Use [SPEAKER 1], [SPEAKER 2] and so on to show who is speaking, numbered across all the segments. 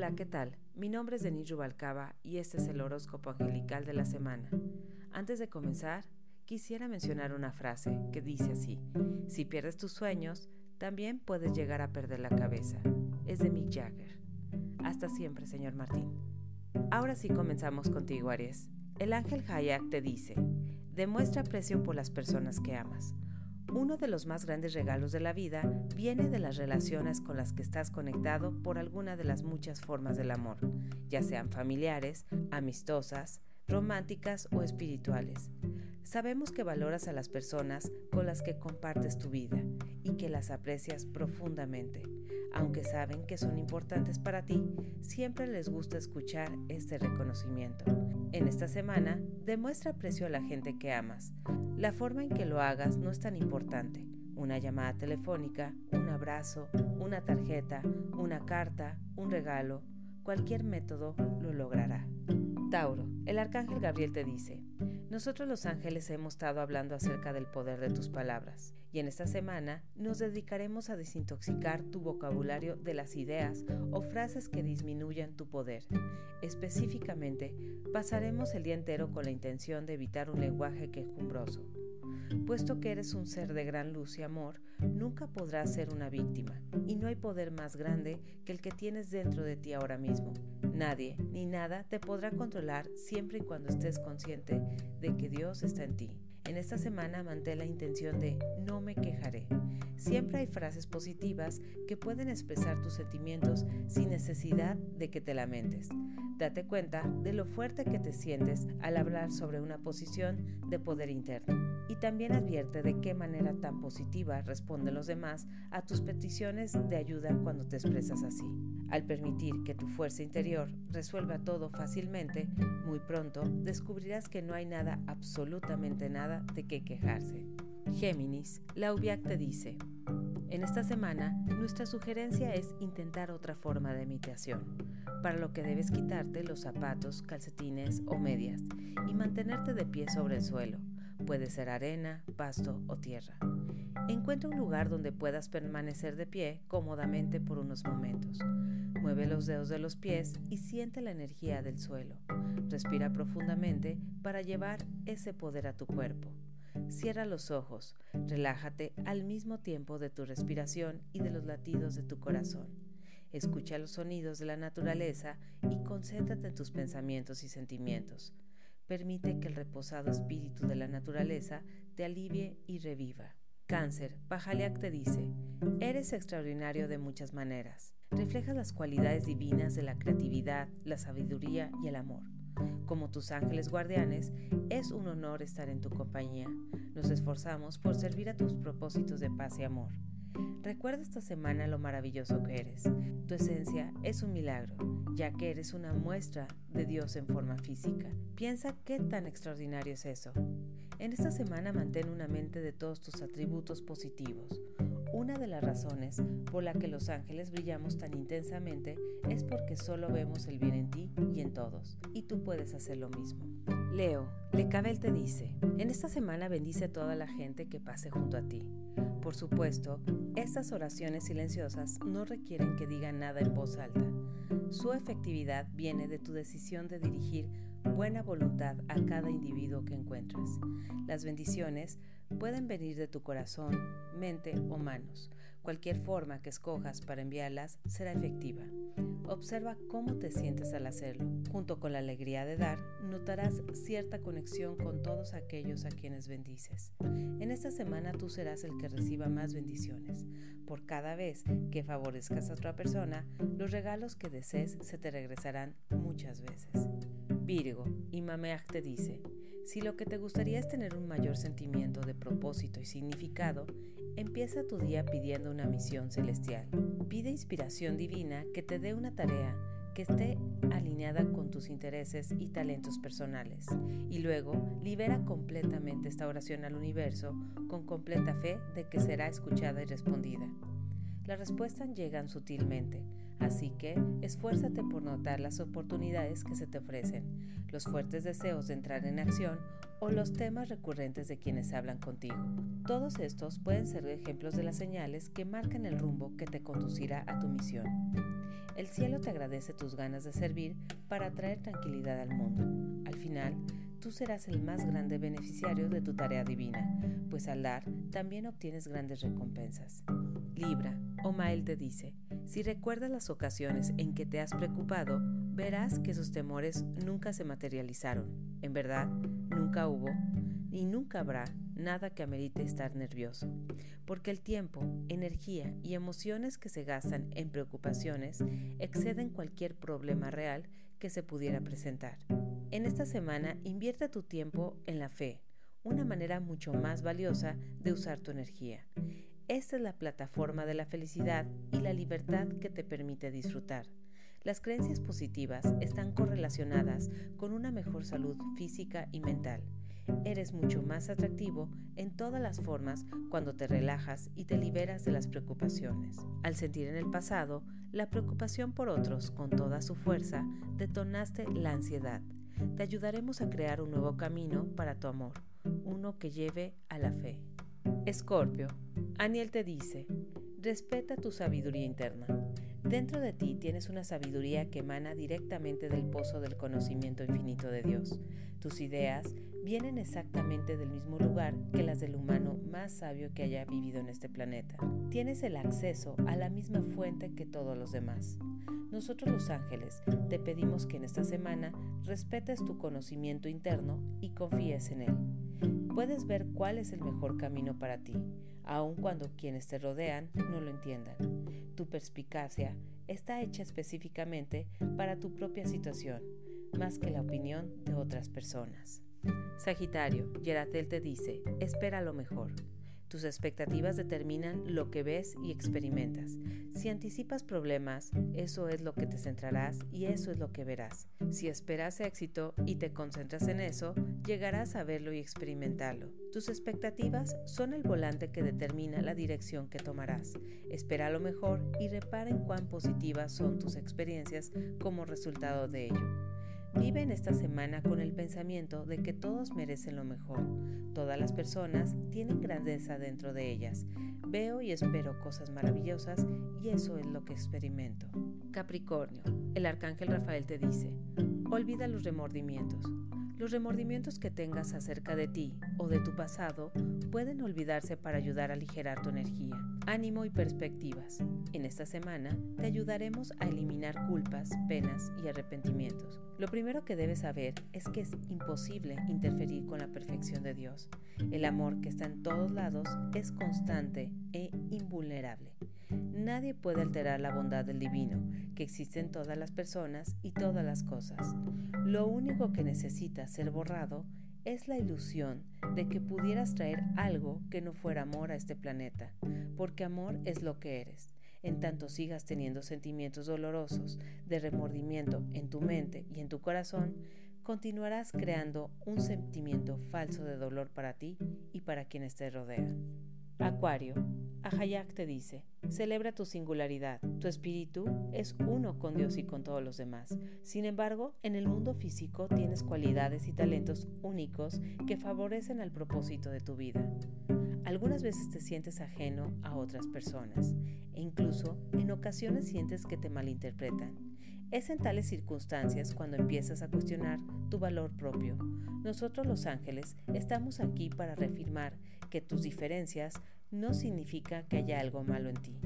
[SPEAKER 1] Hola, ¿qué tal? Mi nombre es Denis Rubalcaba y este es el horóscopo angelical de la semana. Antes de comenzar, quisiera mencionar una frase que dice así, si pierdes tus sueños, también puedes llegar a perder la cabeza. Es de Mick Jagger. Hasta siempre, señor Martín. Ahora sí comenzamos contigo, Aries. El ángel Hayak te dice, demuestra aprecio por las personas que amas. Uno de los más grandes regalos de la vida viene de las relaciones con las que estás conectado por alguna de las muchas formas del amor, ya sean familiares, amistosas, románticas o espirituales. Sabemos que valoras a las personas con las que compartes tu vida y que las aprecias profundamente. Aunque saben que son importantes para ti, siempre les gusta escuchar este reconocimiento. En esta semana, demuestra aprecio a la gente que amas. La forma en que lo hagas no es tan importante. Una llamada telefónica, un abrazo, una tarjeta, una carta, un regalo, cualquier método lo logrará. Tauro, el arcángel Gabriel te dice, nosotros los ángeles hemos estado hablando acerca del poder de tus palabras y en esta semana nos dedicaremos a desintoxicar tu vocabulario de las ideas o frases que disminuyan tu poder. Específicamente, pasaremos el día entero con la intención de evitar un lenguaje quejumbroso. Puesto que eres un ser de gran luz y amor, nunca podrás ser una víctima, y no hay poder más grande que el que tienes dentro de ti ahora mismo. Nadie ni nada te podrá controlar siempre y cuando estés consciente de que Dios está en ti. En esta semana mantén la intención de no me quejaré. Siempre hay frases positivas que pueden expresar tus sentimientos sin necesidad de que te lamentes. Date cuenta de lo fuerte que te sientes al hablar sobre una posición de poder interno y también advierte de qué manera tan positiva responden los demás a tus peticiones de ayuda cuando te expresas así. Al permitir que tu fuerza interior resuelva todo fácilmente, muy pronto descubrirás que no hay nada, absolutamente nada, de qué quejarse. Géminis, la UBIAC te dice, en esta semana, nuestra sugerencia es intentar otra forma de imitación, para lo que debes quitarte los zapatos, calcetines o medias y mantenerte de pie sobre el suelo. Puede ser arena, pasto o tierra. Encuentra un lugar donde puedas permanecer de pie cómodamente por unos momentos. Mueve los dedos de los pies y siente la energía del suelo. Respira profundamente para llevar ese poder a tu cuerpo. Cierra los ojos, relájate al mismo tiempo de tu respiración y de los latidos de tu corazón. Escucha los sonidos de la naturaleza y concéntrate en tus pensamientos y sentimientos. Permite que el reposado espíritu de la naturaleza te alivie y reviva. Cáncer, Pajaliak te dice, eres extraordinario de muchas maneras. Reflejas las cualidades divinas de la creatividad, la sabiduría y el amor. Como tus ángeles guardianes, es un honor estar en tu compañía. Nos esforzamos por servir a tus propósitos de paz y amor. Recuerda esta semana lo maravilloso que eres. Tu esencia es un milagro, ya que eres una muestra de Dios en forma física. Piensa qué tan extraordinario es eso. En esta semana mantén una mente de todos tus atributos positivos. Una de las razones por la que los ángeles brillamos tan intensamente es porque solo vemos el bien en ti y en todos, y tú puedes hacer lo mismo. Leo, Lecabel te dice, en esta semana bendice a toda la gente que pase junto a ti. Por supuesto, estas oraciones silenciosas no requieren que digan nada en voz alta. Su efectividad viene de tu decisión de dirigir buena voluntad a cada individuo que encuentras. Las bendiciones pueden venir de tu corazón, mente o manos. Cualquier forma que escojas para enviarlas será efectiva. Observa cómo te sientes al hacerlo. Junto con la alegría de dar, notarás cierta conexión con todos aquellos a quienes bendices. En esta semana tú serás el que reciba más bendiciones. Por cada vez que favorezcas a otra persona, los regalos que desees se te regresarán muchas veces. Virgo, y Mameach te dice, si lo que te gustaría es tener un mayor sentimiento de propósito y significado, empieza tu día pidiendo una misión celestial. Pide inspiración divina que te dé una tarea que esté alineada con tus intereses y talentos personales. Y luego libera completamente esta oración al universo con completa fe de que será escuchada y respondida. Las respuestas llegan sutilmente, así que esfuérzate por notar las oportunidades que se te ofrecen, los fuertes deseos de entrar en acción o los temas recurrentes de quienes hablan contigo. Todos estos pueden ser ejemplos de las señales que marcan el rumbo que te conducirá a tu misión. El cielo te agradece tus ganas de servir para traer tranquilidad al mundo. Al final, tú serás el más grande beneficiario de tu tarea divina, pues al dar también obtienes grandes recompensas. Libra, Omael te dice, si recuerdas las ocasiones en que te has preocupado, verás que esos temores nunca se materializaron. En verdad, nunca hubo y nunca habrá nada que amerite estar nervioso, porque el tiempo, energía y emociones que se gastan en preocupaciones exceden cualquier problema real que se pudiera presentar. En esta semana invierte tu tiempo en la fe, una manera mucho más valiosa de usar tu energía. Esta es la plataforma de la felicidad y la libertad que te permite disfrutar. Las creencias positivas están correlacionadas con una mejor salud física y mental. Eres mucho más atractivo en todas las formas cuando te relajas y te liberas de las preocupaciones. Al sentir en el pasado la preocupación por otros con toda su fuerza, detonaste la ansiedad te ayudaremos a crear un nuevo camino para tu amor, uno que lleve a la fe. Escorpio, Aniel te dice, respeta tu sabiduría interna. Dentro de ti tienes una sabiduría que emana directamente del pozo del conocimiento infinito de Dios. Tus ideas vienen exactamente del mismo lugar que las del humano más sabio que haya vivido en este planeta. Tienes el acceso a la misma fuente que todos los demás. Nosotros los ángeles te pedimos que en esta semana respetes tu conocimiento interno y confíes en él. Puedes ver cuál es el mejor camino para ti, aun cuando quienes te rodean no lo entiendan. Tu perspicacia está hecha específicamente para tu propia situación, más que la opinión de otras personas. Sagitario, Yeratel te dice, espera lo mejor. Tus expectativas determinan lo que ves y experimentas. Si anticipas problemas, eso es lo que te centrarás y eso es lo que verás. Si esperas éxito y te concentras en eso, llegarás a verlo y experimentarlo. Tus expectativas son el volante que determina la dirección que tomarás. Espera lo mejor y repara en cuán positivas son tus experiencias como resultado de ello. Vive en esta semana con el pensamiento de que todos merecen lo mejor. Todas las personas tienen grandeza dentro de ellas. Veo y espero cosas maravillosas y eso es lo que experimento. Capricornio, el arcángel Rafael te dice, olvida los remordimientos. Los remordimientos que tengas acerca de ti o de tu pasado pueden olvidarse para ayudar a aligerar tu energía, ánimo y perspectivas. En esta semana te ayudaremos a eliminar culpas, penas y arrepentimientos. Lo primero que debes saber es que es imposible interferir con la perfección de Dios. El amor que está en todos lados es constante e invulnerable. Nadie puede alterar la bondad del divino, que existe en todas las personas y todas las cosas. Lo único que necesita ser borrado es la ilusión de que pudieras traer algo que no fuera amor a este planeta, porque amor es lo que eres. En tanto sigas teniendo sentimientos dolorosos de remordimiento en tu mente y en tu corazón, continuarás creando un sentimiento falso de dolor para ti y para quienes te rodean. Acuario, Ahayak te dice, celebra tu singularidad, tu espíritu es uno con Dios y con todos los demás. Sin embargo, en el mundo físico tienes cualidades y talentos únicos que favorecen al propósito de tu vida. Algunas veces te sientes ajeno a otras personas e incluso en ocasiones sientes que te malinterpretan. Es en tales circunstancias cuando empiezas a cuestionar tu valor propio. Nosotros los ángeles estamos aquí para reafirmar que tus diferencias no significa que haya algo malo en ti.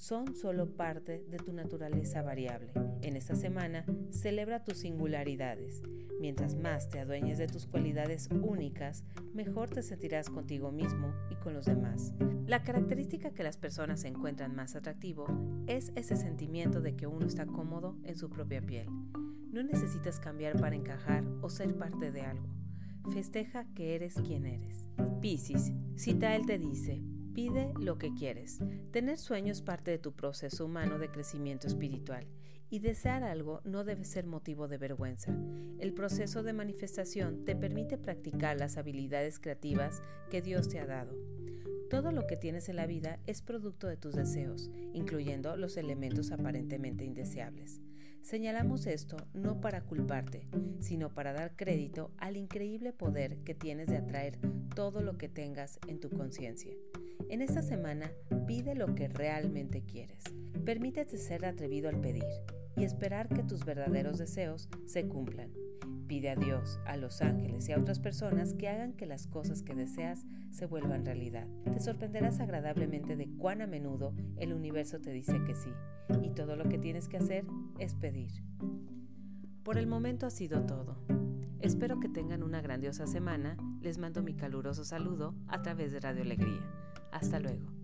[SPEAKER 1] Son solo parte de tu naturaleza variable. En esta semana, celebra tus singularidades. Mientras más te adueñes de tus cualidades únicas, mejor te sentirás contigo mismo y con los demás. La característica que las personas encuentran más atractivo es ese sentimiento de que uno está cómodo en su propia piel. No necesitas cambiar para encajar o ser parte de algo. Festeja que eres quien eres. Piscis, cita él te dice, Pide lo que quieres. Tener sueños es parte de tu proceso humano de crecimiento espiritual y desear algo no debe ser motivo de vergüenza. El proceso de manifestación te permite practicar las habilidades creativas que Dios te ha dado. Todo lo que tienes en la vida es producto de tus deseos, incluyendo los elementos aparentemente indeseables. Señalamos esto no para culparte, sino para dar crédito al increíble poder que tienes de atraer todo lo que tengas en tu conciencia. En esta semana, pide lo que realmente quieres. Permítete ser atrevido al pedir y esperar que tus verdaderos deseos se cumplan. Pide a Dios, a los ángeles y a otras personas que hagan que las cosas que deseas se vuelvan realidad. Te sorprenderás agradablemente de cuán a menudo el universo te dice que sí, y todo lo que tienes que hacer es pedir. Por el momento ha sido todo. Espero que tengan una grandiosa semana. Les mando mi caluroso saludo a través de Radio Alegría. Hasta luego.